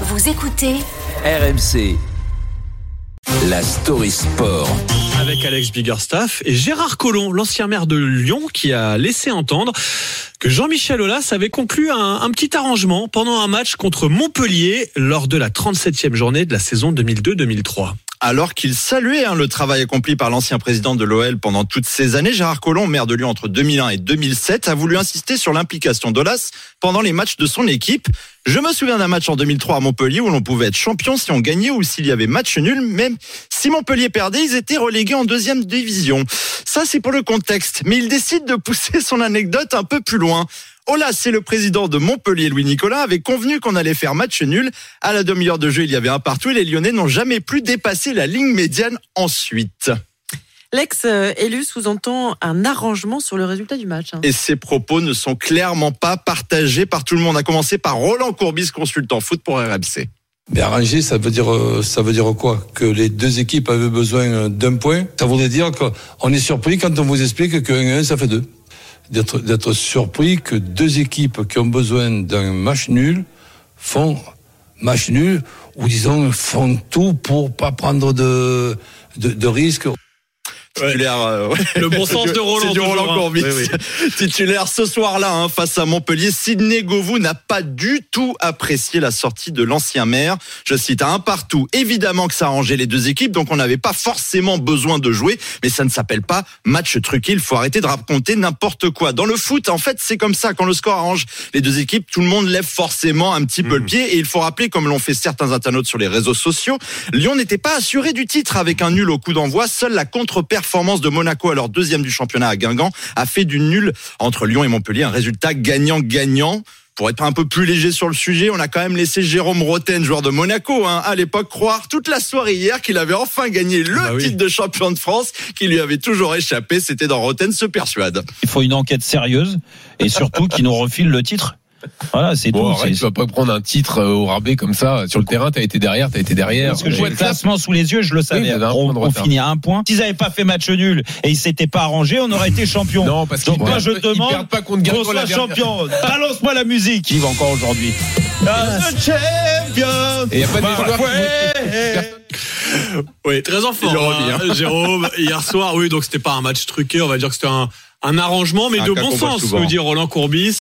Vous écoutez RMC. La story sport. avec Alex Biggerstaff et Gérard Collomb, l'ancien maire de Lyon, qui a laissé entendre que Jean-Michel Aulas avait conclu un, un, petit arrangement pendant un match contre Montpellier lors de la 37e journée de la saison 2002-2003 alors qu'il saluait hein, le travail accompli par l'ancien président de l'OL pendant toutes ces années. Gérard Collomb, maire de Lyon entre 2001 et 2007, a voulu insister sur l'implication d'Olas pendant les matchs de son équipe. Je me souviens d'un match en 2003 à Montpellier où l'on pouvait être champion si on gagnait ou s'il y avait match nul. Même si Montpellier perdait, ils étaient relégués en deuxième division. Ça, c'est pour le contexte. Mais il décide de pousser son anecdote un peu plus loin. Olas, c'est le président de Montpellier, Louis Nicolas, avait convenu qu'on allait faire match nul. À la demi-heure de jeu, il y avait un partout et les Lyonnais n'ont jamais plus dépassé la ligne médiane ensuite. L'ex-élu sous-entend un arrangement sur le résultat du match. Hein. Et ces propos ne sont clairement pas partagés par tout le monde, à commencer par Roland Courbis, consultant foot pour RMC. Mais arranger, ça veut dire ça veut dire quoi? Que les deux équipes avaient besoin d'un point? Ça voudrait dire qu'on est surpris quand on vous explique que 1 1 ça fait 2 d'être d'être surpris que deux équipes qui ont besoin d'un match nul font match nul ou disons font tout pour pas prendre de de, de risques. Titulaire, euh, ouais. Le bon sens de Roland. C'est du Roland toujours, Courbis. hein. Oui, oui. Titulaire ce soir-là hein, face à Montpellier. Sidney Govou n'a pas du tout apprécié la sortie de l'ancien maire. Je cite à un partout. Évidemment que ça arrangeait les deux équipes, donc on n'avait pas forcément besoin de jouer, mais ça ne s'appelle pas match truqué. Il faut arrêter de raconter n'importe quoi. Dans le foot, en fait, c'est comme ça. Quand le score arrange les deux équipes, tout le monde lève forcément un petit peu le pied. Et il faut rappeler, comme l'ont fait certains internautes sur les réseaux sociaux, Lyon n'était pas assuré du titre avec un nul au coup d'envoi. Seule la contre-performance de Monaco, alors deuxième du championnat à Guingamp, a fait du nul entre Lyon et Montpellier un résultat gagnant-gagnant. Pour être un peu plus léger sur le sujet, on a quand même laissé Jérôme Roten, joueur de Monaco, hein, à l'époque, croire toute la soirée hier qu'il avait enfin gagné le bah oui. titre de champion de France qui lui avait toujours échappé. C'était dans Roten se persuade. Il faut une enquête sérieuse et surtout qui nous refile le titre. Voilà, c'est Bon, tout. arrête, C'est- tu vas pas prendre un titre euh, au rabais comme ça. Sur le terrain, t'as été derrière, t'as été derrière. Parce que j'ai le classement sous les yeux, je le savais. on de on finit à un point. S'ils n'avaient pas fait match nul et ils s'étaient pas arrangés, on aurait été champion. Non, parce Donc moi je demande qu'on soit champion. Balance-moi la musique. Qui va encore aujourd'hui Ah, the champion. Et y a pas joueurs ouais. Oui, très en forme. Redit, hein, Jérôme, hier soir, oui, donc c'était pas un match truqué, on va dire que c'était un, un arrangement, mais Un de bon sens, nous dit Roland Courbis.